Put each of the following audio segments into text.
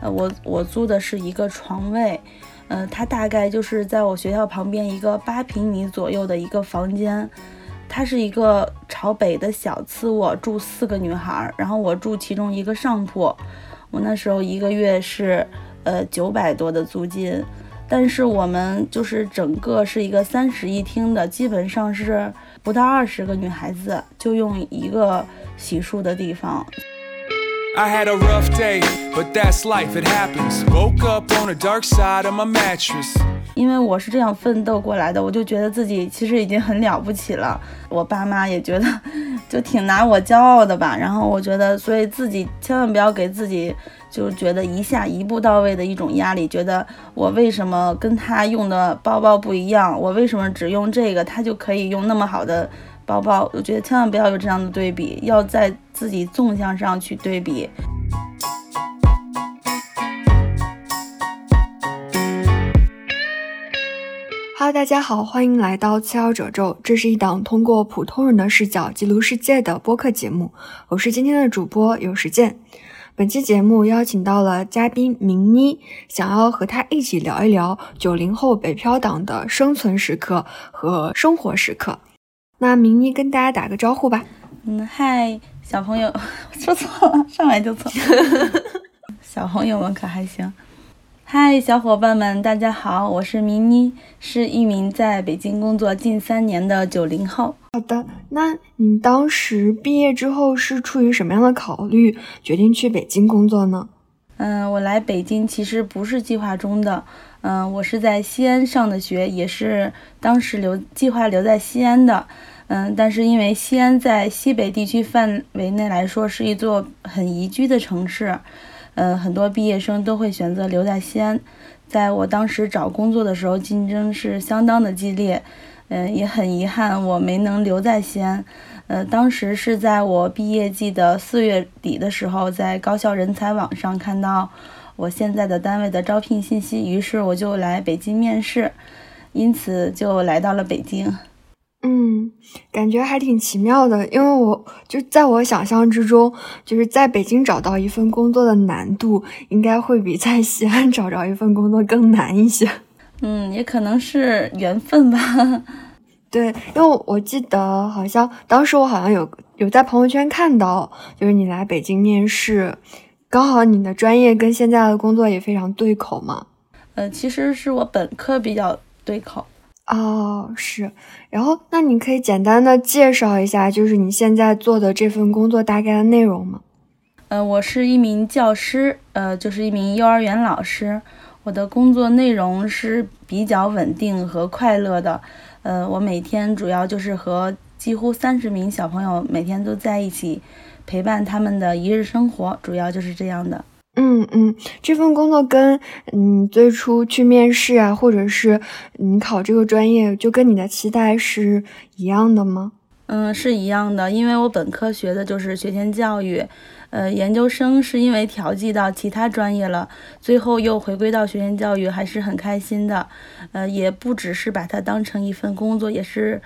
呃，我我租的是一个床位，呃，它大概就是在我学校旁边一个八平米左右的一个房间，它是一个朝北的小次卧，住四个女孩，然后我住其中一个上铺，我那时候一个月是呃九百多的租金。但是我们就是整个是一个三室一厅的，基本上是不到二十个女孩子就用一个洗漱的地方。I had a rough day, but that's life. It happens. Woke up on the dark side of my mattress. 因为我是这样奋斗过来的，我就觉得自己其实已经很了不起了。我爸妈也觉得，就挺拿我骄傲的吧。然后我觉得，所以自己千万不要给自己。就觉得一下一步到位的一种压力，觉得我为什么跟他用的包包不一样？我为什么只用这个，他就可以用那么好的宝宝？我觉得千万不要有这样的对比，要在自己纵向上去对比。Hello，大家好，欢迎来到次要褶皱，这是一档通过普通人的视角记录世界的播客节目，我是今天的主播，有时间。本期节目邀请到了嘉宾明妮，想要和她一起聊一聊九零后北漂党的生存时刻和生活时刻。那明妮跟大家打个招呼吧。嗯，嗨，小朋友，说错了，上来就错。小朋友们可还行？嗨，小伙伴们，大家好，我是明妮，是一名在北京工作近三年的九零后。好的，那你当时毕业之后是出于什么样的考虑，决定去北京工作呢？嗯，我来北京其实不是计划中的，嗯，我是在西安上的学，也是当时留计划留在西安的，嗯，但是因为西安在西北地区范围内来说是一座很宜居的城市。呃，很多毕业生都会选择留在西安。在我当时找工作的时候，竞争是相当的激烈。嗯，也很遗憾我没能留在西安。呃，当时是在我毕业季的四月底的时候，在高校人才网上看到我现在的单位的招聘信息，于是我就来北京面试，因此就来到了北京。嗯，感觉还挺奇妙的，因为我就在我想象之中，就是在北京找到一份工作的难度，应该会比在西安 找着一份工作更难一些。嗯，也可能是缘分吧。对，因为我记得好像当时我好像有有在朋友圈看到，就是你来北京面试，刚好你的专业跟现在的工作也非常对口嘛。呃，其实是我本科比较对口。哦，是，然后那你可以简单的介绍一下，就是你现在做的这份工作大概的内容吗？呃，我是一名教师，呃，就是一名幼儿园老师。我的工作内容是比较稳定和快乐的，呃，我每天主要就是和几乎三十名小朋友每天都在一起，陪伴他们的一日生活，主要就是这样的。嗯嗯，这份工作跟嗯最初去面试啊，或者是你考这个专业，就跟你的期待是一样的吗？嗯，是一样的，因为我本科学的就是学前教育，呃，研究生是因为调剂到其他专业了，最后又回归到学前教育，还是很开心的。呃，也不只是把它当成一份工作，也是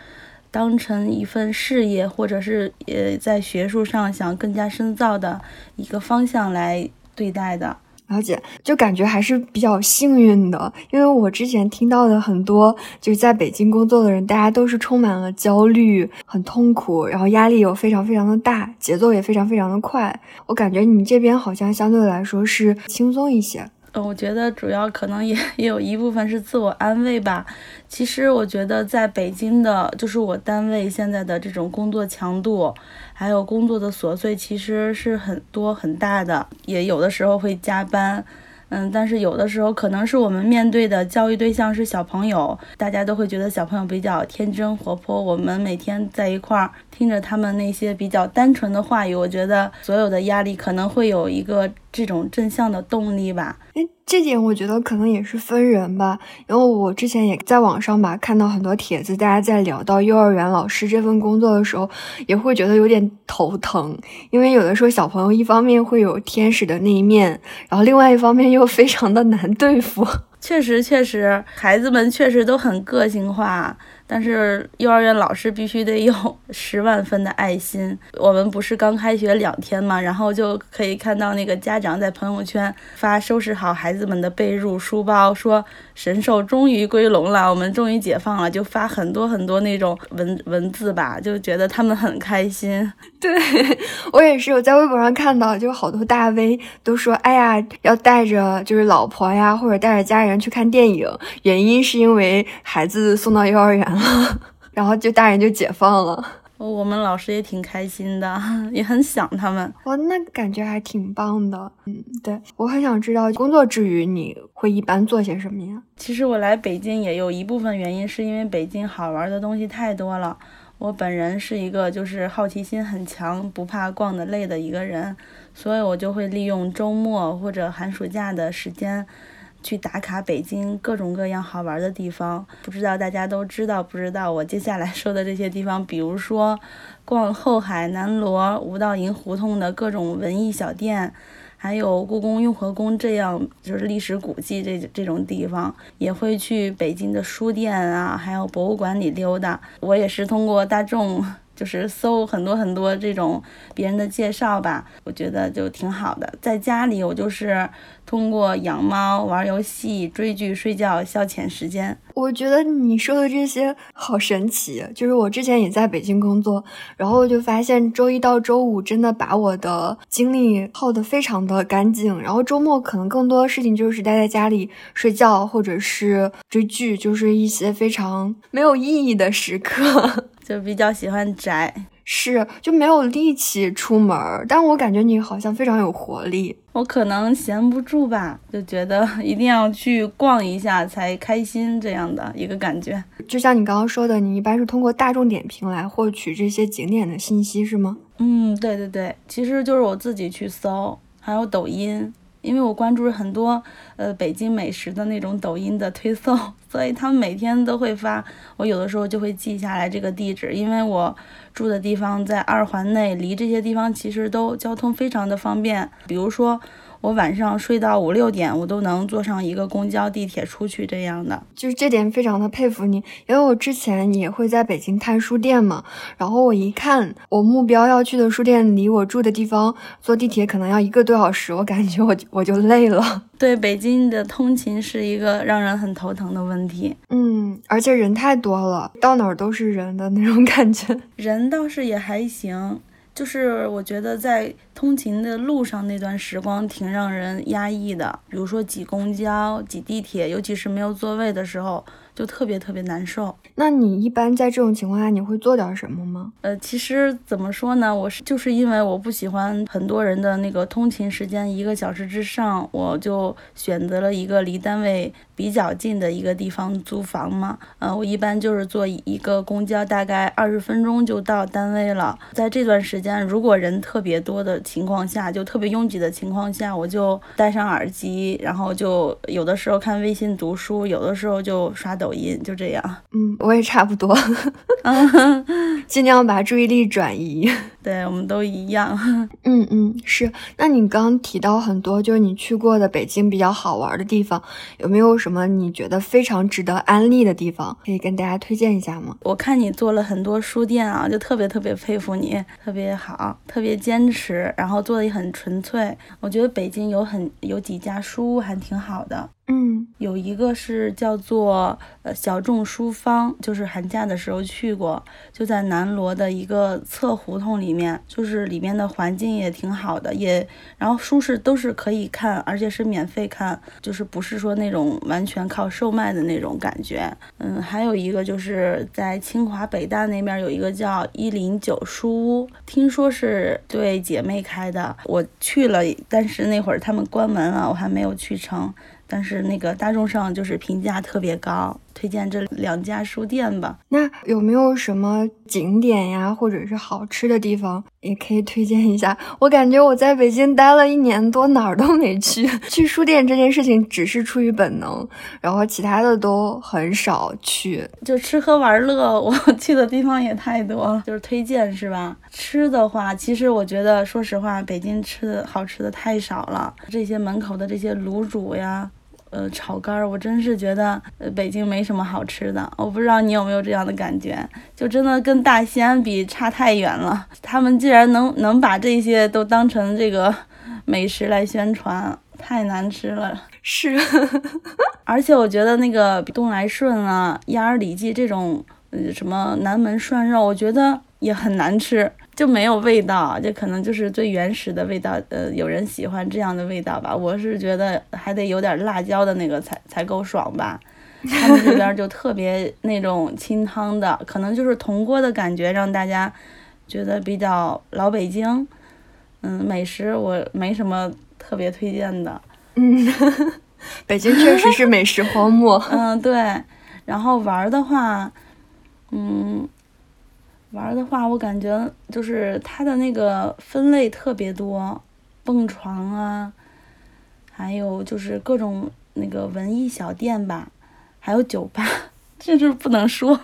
当成一份事业，或者是呃在学术上想更加深造的一个方向来。对待的了解，就感觉还是比较幸运的，因为我之前听到的很多就是在北京工作的人，大家都是充满了焦虑，很痛苦，然后压力又非常非常的大，节奏也非常非常的快。我感觉你这边好像相对来说是轻松一些。嗯，我觉得主要可能也 也有一部分是自我安慰吧。其实我觉得在北京的，就是我单位现在的这种工作强度，还有工作的琐碎，其实是很多很大的，也有的时候会加班。嗯，但是有的时候可能是我们面对的教育对象是小朋友，大家都会觉得小朋友比较天真活泼。我们每天在一块儿听着他们那些比较单纯的话语，我觉得所有的压力可能会有一个这种正向的动力吧。这点我觉得可能也是分人吧，因为我之前也在网上吧看到很多帖子，大家在聊到幼儿园老师这份工作的时候，也会觉得有点头疼，因为有的时候小朋友一方面会有天使的那一面，然后另外一方面又非常的难对付。确实，确实，孩子们确实都很个性化。但是幼儿园老师必须得有 十万分的爱心。我们不是刚开学两天嘛，然后就可以看到那个家长在朋友圈发收拾好孩子们的被褥、书包，说神兽终于归笼了，我们终于解放了，就发很多很多那种文文字吧，就觉得他们很开心。对我也是，我在微博上看到，就好多大 V 都说，哎呀，要带着就是老婆呀，或者带着家人去看电影，原因是因为孩子送到幼儿园了，然后就大人就解放了。我们老师也挺开心的，也很想他们。哇，那感觉还挺棒的。嗯，对我很想知道，工作之余你会一般做些什么呀？其实我来北京也有一部分原因，是因为北京好玩的东西太多了。我本人是一个就是好奇心很强、不怕逛的累的一个人，所以我就会利用周末或者寒暑假的时间，去打卡北京各种各样好玩的地方。不知道大家都知道不知道？我接下来说的这些地方，比如说逛后海、南锣、五道营胡同的各种文艺小店。还有故宫、雍和宫这样就是历史古迹这这种地方，也会去北京的书店啊，还有博物馆里溜达。我也是通过大众。就是搜很多很多这种别人的介绍吧，我觉得就挺好的。在家里，我就是通过养猫、玩游戏、追剧、睡觉消遣时间。我觉得你说的这些好神奇，就是我之前也在北京工作，然后就发现周一到周五真的把我的精力耗得非常的干净，然后周末可能更多的事情就是待在家里睡觉或者是追剧，就是一些非常没有意义的时刻。就比较喜欢宅，是就没有力气出门儿，但我感觉你好像非常有活力。我可能闲不住吧，就觉得一定要去逛一下才开心，这样的一个感觉。就像你刚刚说的，你一般是通过大众点评来获取这些景点的信息，是吗？嗯，对对对，其实就是我自己去搜，还有抖音。因为我关注很多呃北京美食的那种抖音的推送，所以他们每天都会发，我有的时候就会记下来这个地址，因为我住的地方在二环内，离这些地方其实都交通非常的方便，比如说。我晚上睡到五六点，我都能坐上一个公交、地铁出去，这样的，就是这点非常的佩服你。因为我之前也会在北京看书店嘛，然后我一看我目标要去的书店离我住的地方坐地铁可能要一个多小时，我感觉我我就累了。对，北京的通勤是一个让人很头疼的问题。嗯，而且人太多了，到哪儿都是人的那种感觉。人倒是也还行。就是我觉得在通勤的路上那段时光挺让人压抑的，比如说挤公交、挤地铁，尤其是没有座位的时候，就特别特别难受。那你一般在这种情况下，你会做点什么吗？呃，其实怎么说呢，我是就是因为我不喜欢很多人的那个通勤时间一个小时之上，我就选择了一个离单位。比较近的一个地方租房嘛，呃，我一般就是坐一个公交，大概二十分钟就到单位了。在这段时间，如果人特别多的情况下，就特别拥挤的情况下，我就戴上耳机，然后就有的时候看微信读书，有的时候就刷抖音，就这样。嗯，我也差不多，尽量把注意力转移。对，我们都一样。嗯嗯，是。那你刚提到很多，就是你去过的北京比较好玩的地方，有没有什么你觉得非常值得安利的地方，可以跟大家推荐一下吗？我看你做了很多书店啊，就特别特别佩服你，特别好，特别坚持，然后做的也很纯粹。我觉得北京有很有几家书屋还挺好的。嗯，有一个是叫做呃小众书坊，就是寒假的时候去过，就在南锣的一个侧胡同里面，就是里面的环境也挺好的，也然后书是都是可以看，而且是免费看，就是不是说那种完全靠售卖的那种感觉。嗯，还有一个就是在清华北大那边有一个叫一零九书屋，听说是对姐妹开的，我去了，但是那会儿他们关门了，我还没有去成。但是那个大众上就是评价特别高。推荐这两家书店吧。那有没有什么景点呀，或者是好吃的地方，也可以推荐一下？我感觉我在北京待了一年多，哪儿都没去。去书店这件事情只是出于本能，然后其他的都很少去。就吃喝玩乐，我去的地方也太多了。就是推荐是吧？吃的话，其实我觉得，说实话，北京吃的好吃的太少了。这些门口的这些卤煮呀。呃炒肝儿，我真是觉得呃北京没什么好吃的。我不知道你有没有这样的感觉，就真的跟大西安比差太远了。他们竟然能能把这些都当成这个美食来宣传，太难吃了。是，而且我觉得那个东来顺啊、鸭儿里脊这种，呃，什么南门涮肉，我觉得也很难吃，就没有味道，这可能就是最原始的味道。呃，有人喜欢这样的味道吧？我是觉得还得有点辣椒的那个才才够爽吧。他们这边就特别那种清汤的，可能就是铜锅的感觉，让大家觉得比较老北京。嗯，美食我没什么特别推荐的。嗯，北京确实是美食荒漠。嗯，对。然后玩的话，嗯，玩的话，我感觉就是它的那个分类特别多，蹦床啊，还有就是各种那个文艺小店吧，还有酒吧，这是不能说，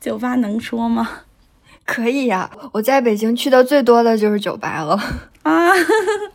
酒吧能说吗？可以呀，我在北京去的最多的就是酒吧了。啊，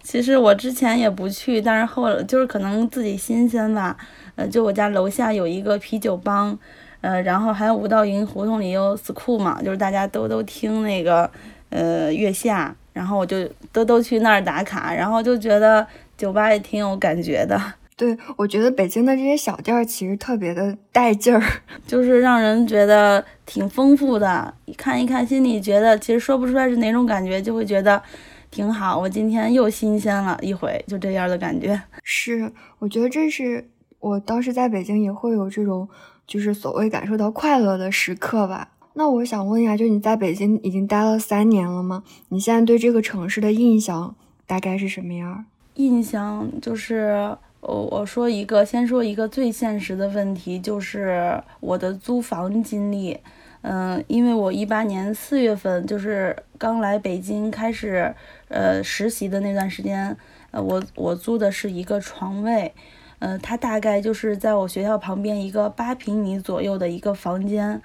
其实我之前也不去，但是后来就是可能自己新鲜吧。呃，就我家楼下有一个啤酒帮，呃，然后还有五道营胡同里有 school 嘛，就是大家都都听那个呃月下，然后我就都都去那儿打卡，然后就觉得酒吧也挺有感觉的。对，我觉得北京的这些小店儿其实特别的带劲儿，就是让人觉得挺丰富的。一看一看，心里觉得其实说不出来是哪种感觉，就会觉得。挺好，我今天又新鲜了一回，就这样的感觉。是，我觉得这是我当时在北京也会有这种，就是所谓感受到快乐的时刻吧。那我想问一下，就你在北京已经待了三年了吗？你现在对这个城市的印象大概是什么样？印象就是，我我说一个，先说一个最现实的问题，就是我的租房经历。嗯，因为我一八年四月份就是刚来北京开始，呃，实习的那段时间，呃，我我租的是一个床位，嗯，它大概就是在我学校旁边一个八平米左右的一个房间，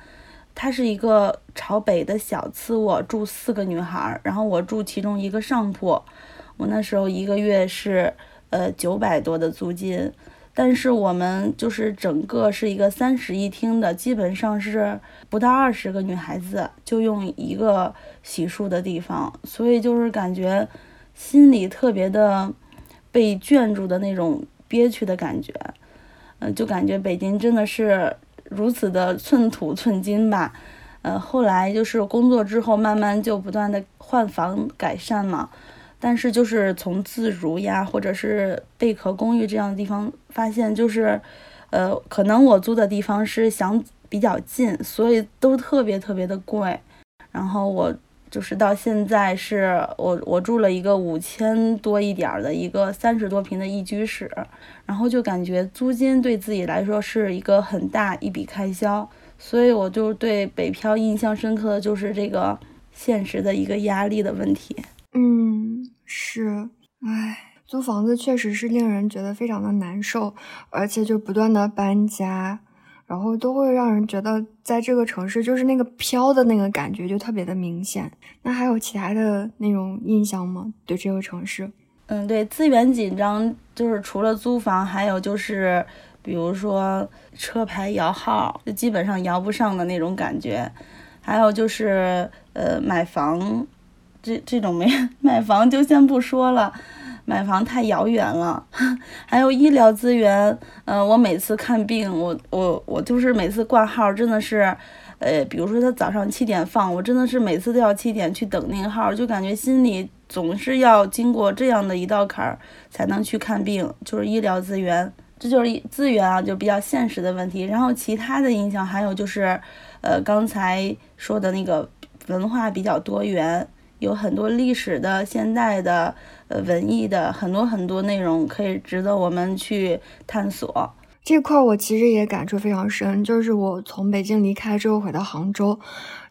它是一个朝北的小次卧，住四个女孩，然后我住其中一个上铺，我那时候一个月是呃九百多的租金。但是我们就是整个是一个三室一厅的，基本上是不到二十个女孩子就用一个洗漱的地方，所以就是感觉心里特别的被圈住的那种憋屈的感觉，嗯，就感觉北京真的是如此的寸土寸金吧，呃，后来就是工作之后，慢慢就不断的换房改善嘛。但是就是从自如呀，或者是贝壳公寓这样的地方发现，就是，呃，可能我租的地方是想比较近，所以都特别特别的贵。然后我就是到现在是我我住了一个五千多一点的一个三十多平的一居室，然后就感觉租金对自己来说是一个很大一笔开销，所以我就对北漂印象深刻的就是这个现实的一个压力的问题。嗯。是，唉，租房子确实是令人觉得非常的难受，而且就不断的搬家，然后都会让人觉得在这个城市就是那个飘的那个感觉就特别的明显。那还有其他的那种印象吗？对这个城市？嗯，对，资源紧张，就是除了租房，还有就是比如说车牌摇号，就基本上摇不上的那种感觉，还有就是呃买房。这这种没 买房就先不说了，买房太遥远了。还有医疗资源，嗯，我每次看病，我我我就是每次挂号，真的是，呃，比如说他早上七点放，我真的是每次都要七点去等那个号，就感觉心里总是要经过这样的一道坎儿才能去看病，就是医疗资源，这就是资源啊，就比较现实的问题。然后其他的影响还有就是，呃，刚才说的那个文化比较多元。有很多历史的、现代的、呃文艺的，很多很多内容可以值得我们去探索。这块我其实也感触非常深，就是我从北京离开之后回到杭州，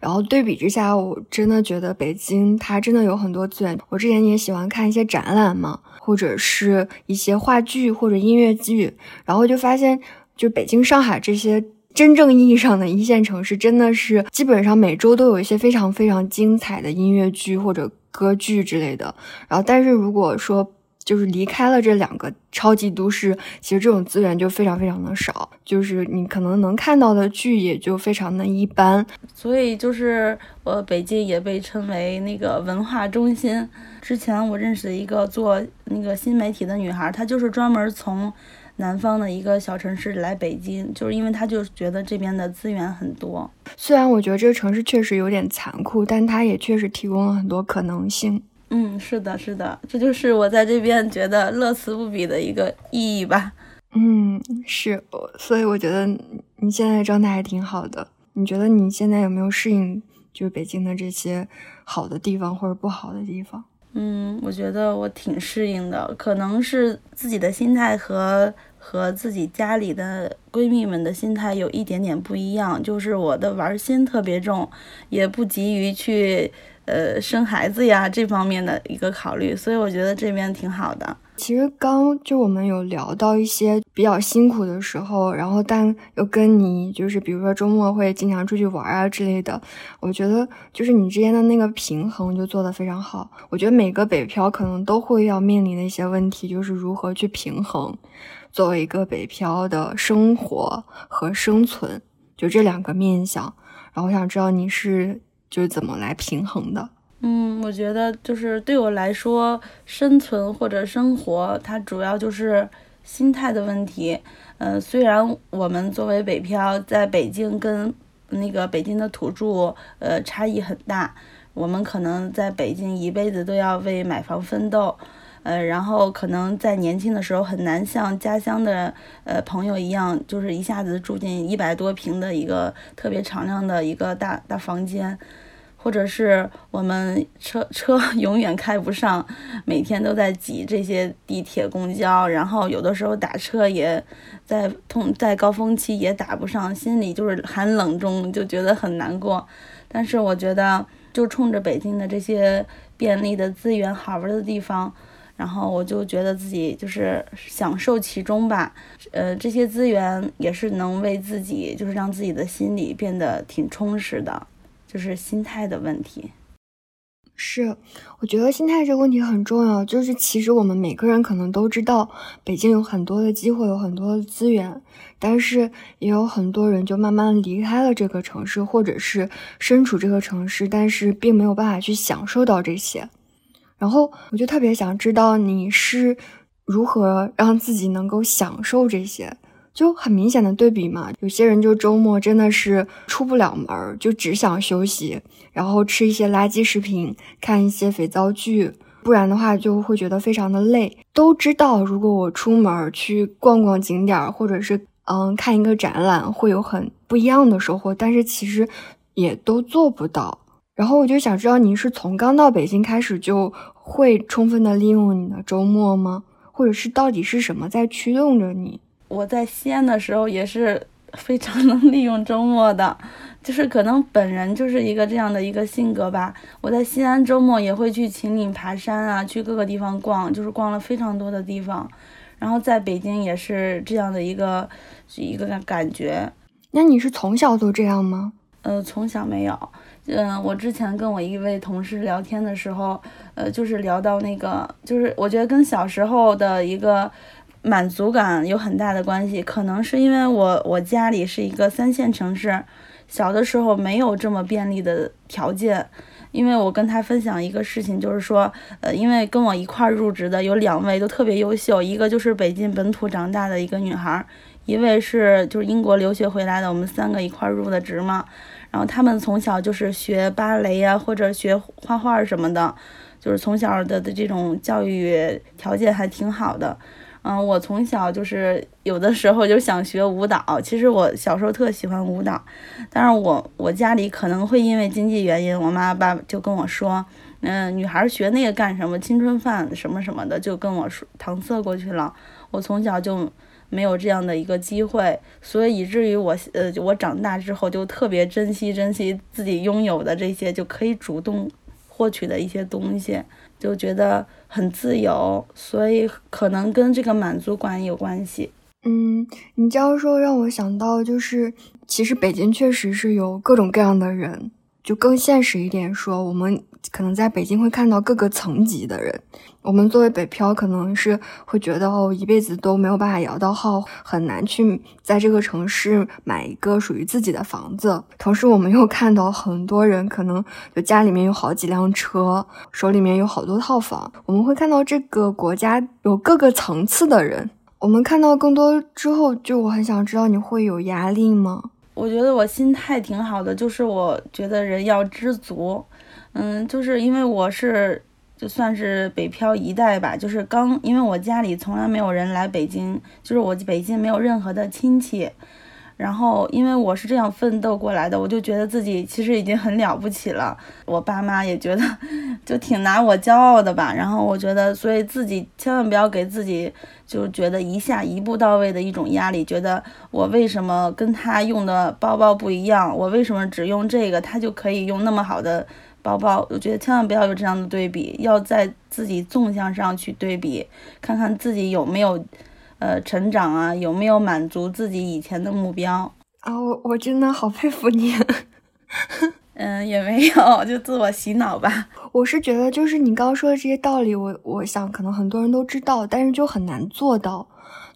然后对比之下，我真的觉得北京它真的有很多资源。我之前也喜欢看一些展览嘛，或者是一些话剧或者音乐剧，然后就发现，就北京、上海这些。真正意义上的一线城市，真的是基本上每周都有一些非常非常精彩的音乐剧或者歌剧之类的。然后，但是如果说就是离开了这两个超级都市，其实这种资源就非常非常的少，就是你可能能看到的剧也就非常的一般。所以就是呃，北京也被称为那个文化中心。之前我认识的一个做那个新媒体的女孩，她就是专门从南方的一个小城市来北京，就是因为他就觉得这边的资源很多。虽然我觉得这个城市确实有点残酷，但它也确实提供了很多可能性。嗯，是的，是的，这就是我在这边觉得乐此不彼的一个意义吧。嗯，是，所以我觉得你现在状态还挺好的。你觉得你现在有没有适应就是北京的这些好的地方或者不好的地方？嗯，我觉得我挺适应的，可能是自己的心态和和自己家里的闺蜜们的心态有一点点不一样，就是我的玩心特别重，也不急于去。呃，生孩子呀这方面的一个考虑，所以我觉得这边挺好的。其实刚就我们有聊到一些比较辛苦的时候，然后但又跟你就是比如说周末会经常出去玩啊之类的，我觉得就是你之间的那个平衡就做得非常好。我觉得每个北漂可能都会要面临的一些问题，就是如何去平衡作为一个北漂的生活和生存，就这两个面向。然后我想知道你是。就是怎么来平衡的？嗯，我觉得就是对我来说，生存或者生活，它主要就是心态的问题。呃，虽然我们作为北漂，在北京跟那个北京的土著，呃，差异很大。我们可能在北京一辈子都要为买房奋斗，呃，然后可能在年轻的时候很难像家乡的呃朋友一样，就是一下子住进一百多平的一个特别敞亮的一个大大房间。或者是我们车车 永远开不上，每天都在挤这些地铁、公交，然后有的时候打车也在通在高峰期也打不上，心里就是寒冷中就觉得很难过。但是我觉得，就冲着北京的这些便利的资源、好玩的地方，然后我就觉得自己就是享受其中吧。呃，这些资源也是能为自己，就是让自己的心理变得挺充实的。就是心态的问题，是，我觉得心态这个问题很重要。就是其实我们每个人可能都知道，北京有很多的机会，有很多的资源，但是也有很多人就慢慢离开了这个城市，或者是身处这个城市，但是并没有办法去享受到这些。然后我就特别想知道你是如何让自己能够享受这些。就很明显的对比嘛，有些人就周末真的是出不了门，就只想休息，然后吃一些垃圾食品，看一些肥皂剧，不然的话就会觉得非常的累。都知道，如果我出门去逛逛景点，或者是嗯看一个展览，会有很不一样的收获，但是其实也都做不到。然后我就想知道，您是从刚到北京开始就会充分的利用你的周末吗？或者是到底是什么在驱动着你？我在西安的时候也是非常能利用周末的，就是可能本人就是一个这样的一个性格吧。我在西安周末也会去秦岭爬山啊，去各个地方逛，就是逛了非常多的地方。然后在北京也是这样的一个一个感觉。那你是从小都这样吗？呃，从小没有。嗯，我之前跟我一位同事聊天的时候，呃，就是聊到那个，就是我觉得跟小时候的一个。满足感有很大的关系，可能是因为我我家里是一个三线城市，小的时候没有这么便利的条件。因为我跟他分享一个事情，就是说，呃，因为跟我一块入职的有两位都特别优秀，一个就是北京本土长大的一个女孩，一位是就是英国留学回来的，我们三个一块入的职嘛。然后他们从小就是学芭蕾呀，或者学画画什么的，就是从小的的这种教育条件还挺好的。嗯，我从小就是有的时候就想学舞蹈。其实我小时候特喜欢舞蹈，但是我我家里可能会因为经济原因，我妈爸就跟我说，嗯，女孩学那个干什么？青春饭什么什么的，就跟我说搪塞过去了。我从小就没有这样的一个机会，所以以至于我呃，我长大之后就特别珍惜珍惜自己拥有的这些就可以主动获取的一些东西。就觉得很自由，所以可能跟这个满足感有关系。嗯，你这样说让我想到，就是其实北京确实是有各种各样的人，就更现实一点说，我们可能在北京会看到各个层级的人。我们作为北漂，可能是会觉得哦，一辈子都没有办法摇到号，很难去在这个城市买一个属于自己的房子。同时，我们又看到很多人可能就家里面有好几辆车，手里面有好多套房。我们会看到这个国家有各个层次的人。我们看到更多之后，就我很想知道，你会有压力吗？我觉得我心态挺好的，就是我觉得人要知足，嗯，就是因为我是就算是北漂一代吧，就是刚因为我家里从来没有人来北京，就是我北京没有任何的亲戚。然后，因为我是这样奋斗过来的，我就觉得自己其实已经很了不起了。我爸妈也觉得，就挺拿我骄傲的吧。然后我觉得，所以自己千万不要给自己就觉得一下一步到位的一种压力，觉得我为什么跟他用的包包不一样，我为什么只用这个，他就可以用那么好的包包。我觉得千万不要有这样的对比，要在自己纵向上去对比，看看自己有没有。呃，成长啊，有没有满足自己以前的目标啊？我我真的好佩服你。嗯，也没有，就自我洗脑吧。我是觉得，就是你刚刚说的这些道理，我我想可能很多人都知道，但是就很难做到。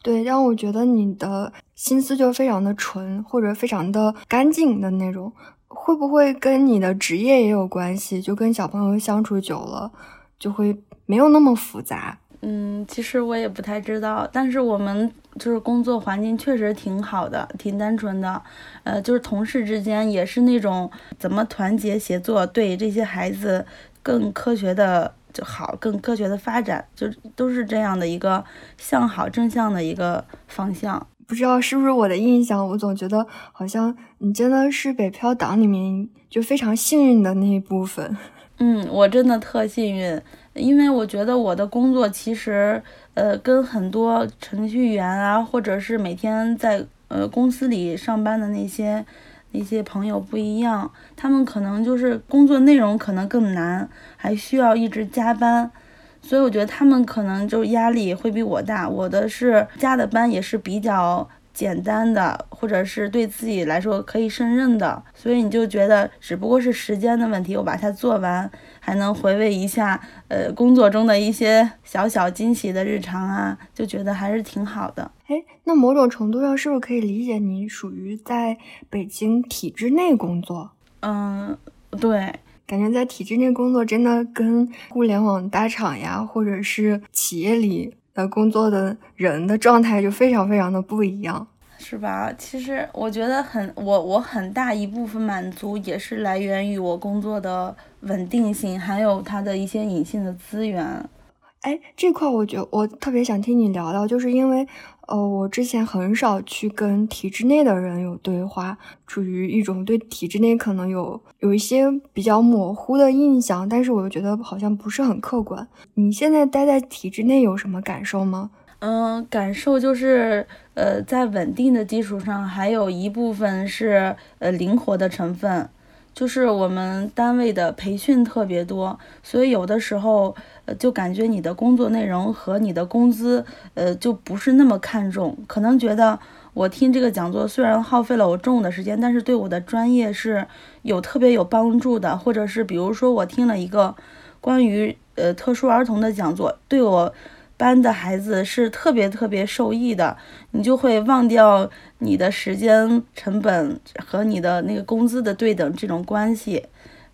对，让我觉得你的心思就非常的纯，或者非常的干净的那种。会不会跟你的职业也有关系？就跟小朋友相处久了，就会没有那么复杂。嗯，其实我也不太知道，但是我们就是工作环境确实挺好的，挺单纯的。呃，就是同事之间也是那种怎么团结协作，对这些孩子更科学的就好，更科学的发展，就都是这样的一个向好正向的一个方向。不知道是不是我的印象，我总觉得好像你真的是北漂党里面就非常幸运的那一部分。嗯，我真的特幸运。因为我觉得我的工作其实，呃，跟很多程序员啊，或者是每天在呃公司里上班的那些那些朋友不一样，他们可能就是工作内容可能更难，还需要一直加班，所以我觉得他们可能就压力会比我大。我的是加的班也是比较。简单的，或者是对自己来说可以胜任的，所以你就觉得只不过是时间的问题，我把它做完，还能回味一下，呃，工作中的一些小小惊喜的日常啊，就觉得还是挺好的。哎，那某种程度上是不是可以理解你属于在北京体制内工作？嗯，对，感觉在体制内工作真的跟互联网大厂呀，或者是企业里。的，工作的人的状态就非常非常的不一样，是吧？其实我觉得很，我我很大一部分满足也是来源于我工作的稳定性，还有它的一些隐性的资源。哎，这块我觉我特别想听你聊聊，就是因为。呃，我之前很少去跟体制内的人有对话，处于一种对体制内可能有有一些比较模糊的印象，但是我又觉得好像不是很客观。你现在待在体制内有什么感受吗？嗯，感受就是，呃，在稳定的基础上，还有一部分是呃灵活的成分。就是我们单位的培训特别多，所以有的时候，呃，就感觉你的工作内容和你的工资，呃，就不是那么看重。可能觉得我听这个讲座虽然耗费了我中午的时间，但是对我的专业是有特别有帮助的。或者是比如说我听了一个关于呃特殊儿童的讲座，对我。班的孩子是特别特别受益的，你就会忘掉你的时间成本和你的那个工资的对等这种关系，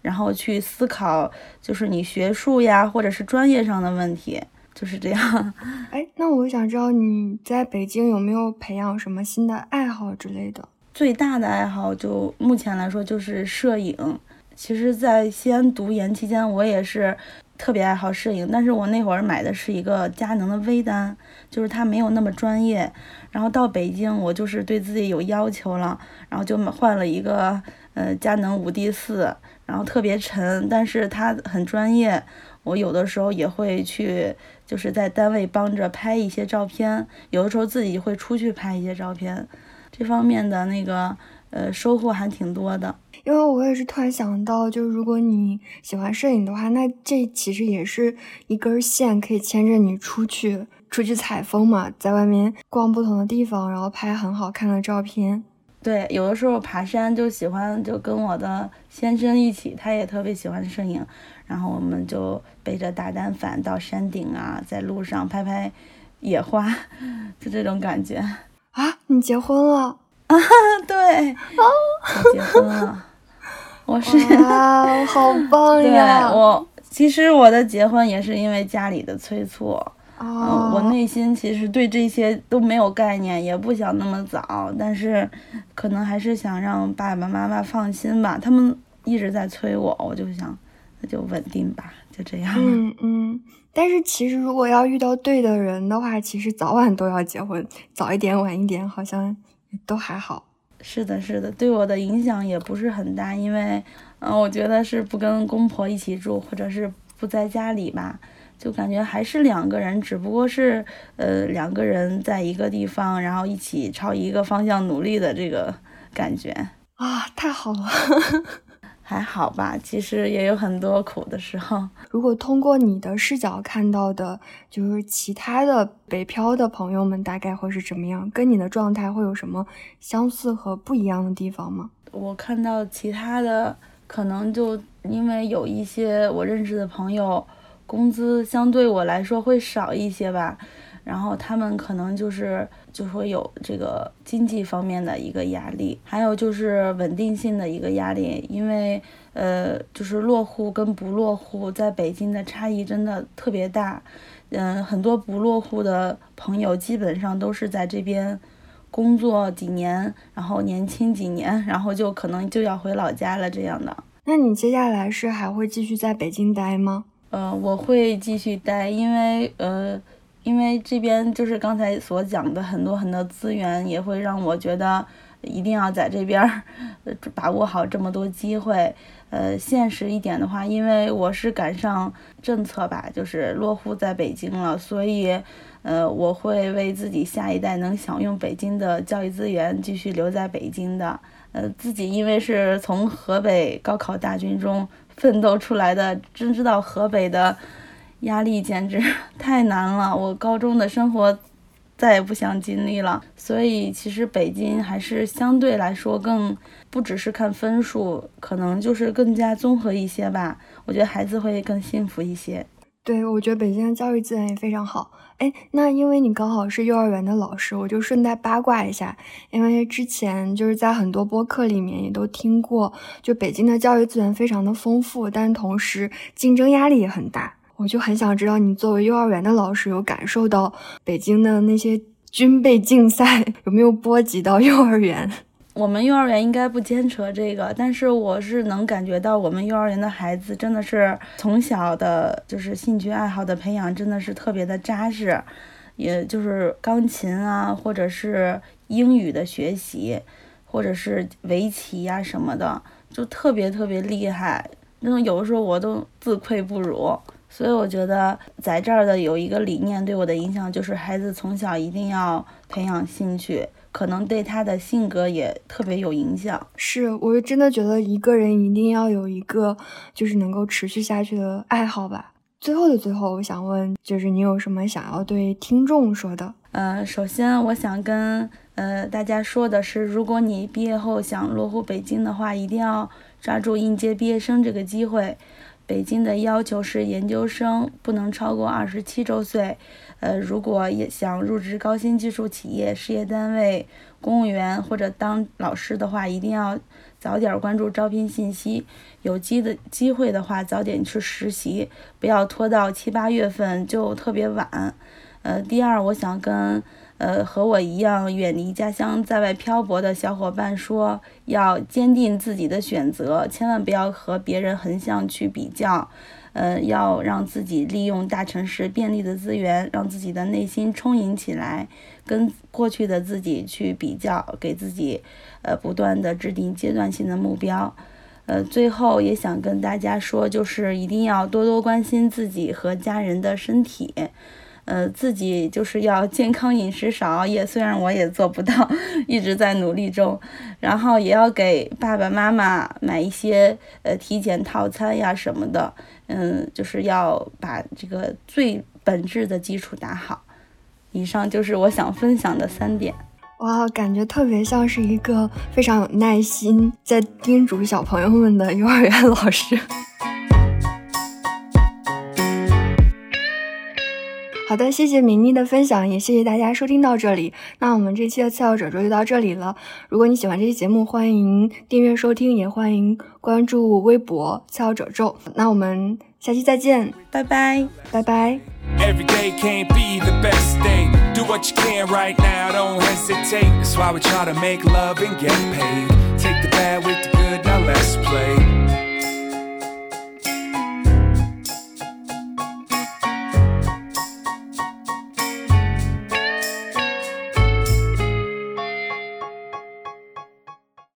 然后去思考就是你学术呀或者是专业上的问题，就是这样。哎，那我想知道你在北京有没有培养什么新的爱好之类的？最大的爱好就目前来说就是摄影。其实，在西安读研期间，我也是。特别爱好摄影，但是我那会儿买的是一个佳能的微单，就是它没有那么专业。然后到北京，我就是对自己有要求了，然后就换了一个呃佳能五 D 四，然后特别沉，但是它很专业。我有的时候也会去，就是在单位帮着拍一些照片，有的时候自己会出去拍一些照片，这方面的那个呃收获还挺多的。因为我也是突然想到，就如果你喜欢摄影的话，那这其实也是一根线，可以牵着你出去出去采风嘛，在外面逛不同的地方，然后拍很好看的照片。对，有的时候爬山就喜欢就跟我的先生一起，他也特别喜欢摄影，然后我们就背着大单反到山顶啊，在路上拍拍野花，就这种感觉。啊，你结婚了？啊，对，我结婚了。我是啊，好棒呀！对我其实我的结婚也是因为家里的催促。哦，我内心其实对这些都没有概念，也不想那么早，但是可能还是想让爸爸妈妈放心吧。他们一直在催我，我就想那就稳定吧，就这样。嗯嗯。但是其实如果要遇到对的人的话，其实早晚都要结婚，早一点晚一点好像都还好。是的，是的，对我的影响也不是很大，因为嗯，我觉得是不跟公婆一起住，或者是不在家里吧。就感觉还是两个人，只不过是呃两个人在一个地方，然后一起朝一个方向努力的这个感觉啊，太好了，还好吧，其实也有很多苦的时候。如果通过你的视角看到的，就是其他的北漂的朋友们，大概会是怎么样？跟你的状态会有什么相似和不一样的地方吗？我看到其他的，可能就因为有一些我认识的朋友。工资相对我来说会少一些吧，然后他们可能就是就说有这个经济方面的一个压力，还有就是稳定性的一个压力，因为呃就是落户跟不落户在北京的差异真的特别大，嗯，很多不落户的朋友基本上都是在这边工作几年，然后年轻几年，然后就可能就要回老家了这样的。那你接下来是还会继续在北京待吗？呃，我会继续待，因为呃，因为这边就是刚才所讲的很多很多资源，也会让我觉得一定要在这边把握好这么多机会。呃，现实一点的话，因为我是赶上政策吧，就是落户在北京了，所以呃，我会为自己下一代能享用北京的教育资源，继续留在北京的。呃，自己因为是从河北高考大军中。奋斗出来的，真知道河北的压力简直 太难了。我高中的生活再也不想经历了。所以其实北京还是相对来说更不只是看分数，可能就是更加综合一些吧。我觉得孩子会更幸福一些。对，我觉得北京的教育资源也非常好。哎，那因为你刚好是幼儿园的老师，我就顺带八卦一下。因为之前就是在很多播客里面也都听过，就北京的教育资源非常的丰富，但同时竞争压力也很大。我就很想知道，你作为幼儿园的老师，有感受到北京的那些军备竞赛 有没有波及到幼儿园？我们幼儿园应该不牵扯这个，但是我是能感觉到我们幼儿园的孩子真的是从小的，就是兴趣爱好的培养真的是特别的扎实，也就是钢琴啊，或者是英语的学习，或者是围棋呀什么的，就特别特别厉害。那种有的时候我都自愧不如，所以我觉得在这儿的有一个理念对我的影响就是，孩子从小一定要培养兴趣。可能对他的性格也特别有影响。是，我是真的觉得一个人一定要有一个就是能够持续下去的爱好吧。最后的最后，我想问，就是你有什么想要对听众说的？呃，首先我想跟呃大家说的是，如果你毕业后想落户北京的话，一定要抓住应届毕业生这个机会。北京的要求是研究生不能超过二十七周岁。呃，如果也想入职高新技术企业、事业单位、公务员或者当老师的话，一定要早点关注招聘信息。有机的机会的话，早点去实习，不要拖到七八月份就特别晚。呃，第二，我想跟呃和我一样远离家乡在外漂泊的小伙伴说，要坚定自己的选择，千万不要和别人横向去比较。呃，要让自己利用大城市便利的资源，让自己的内心充盈起来，跟过去的自己去比较，给自己呃不断的制定阶段性的目标。呃，最后也想跟大家说，就是一定要多多关心自己和家人的身体。呃，自己就是要 健康饮食，少熬夜。虽然我也做不到，一直在努力中。然后也要给爸爸妈妈买一些呃体检套餐呀什么的。嗯，就是要把这个最本质的基础打好。以上就是我想分享的三点。哇，感觉特别像是一个非常有耐心在叮嘱小朋友们的幼儿园老师。好的，谢谢明妮的分享，也谢谢大家收听到这里。那我们这期的次要褶皱就到这里了。如果你喜欢这期节目，欢迎订阅收听，也欢迎关注微博次要褶皱。那我们下期再见，拜拜，拜拜。Every day can't be the best day. Do what you can right now, don't hesitate. That's why we try to make love and get paid. Take the bad with the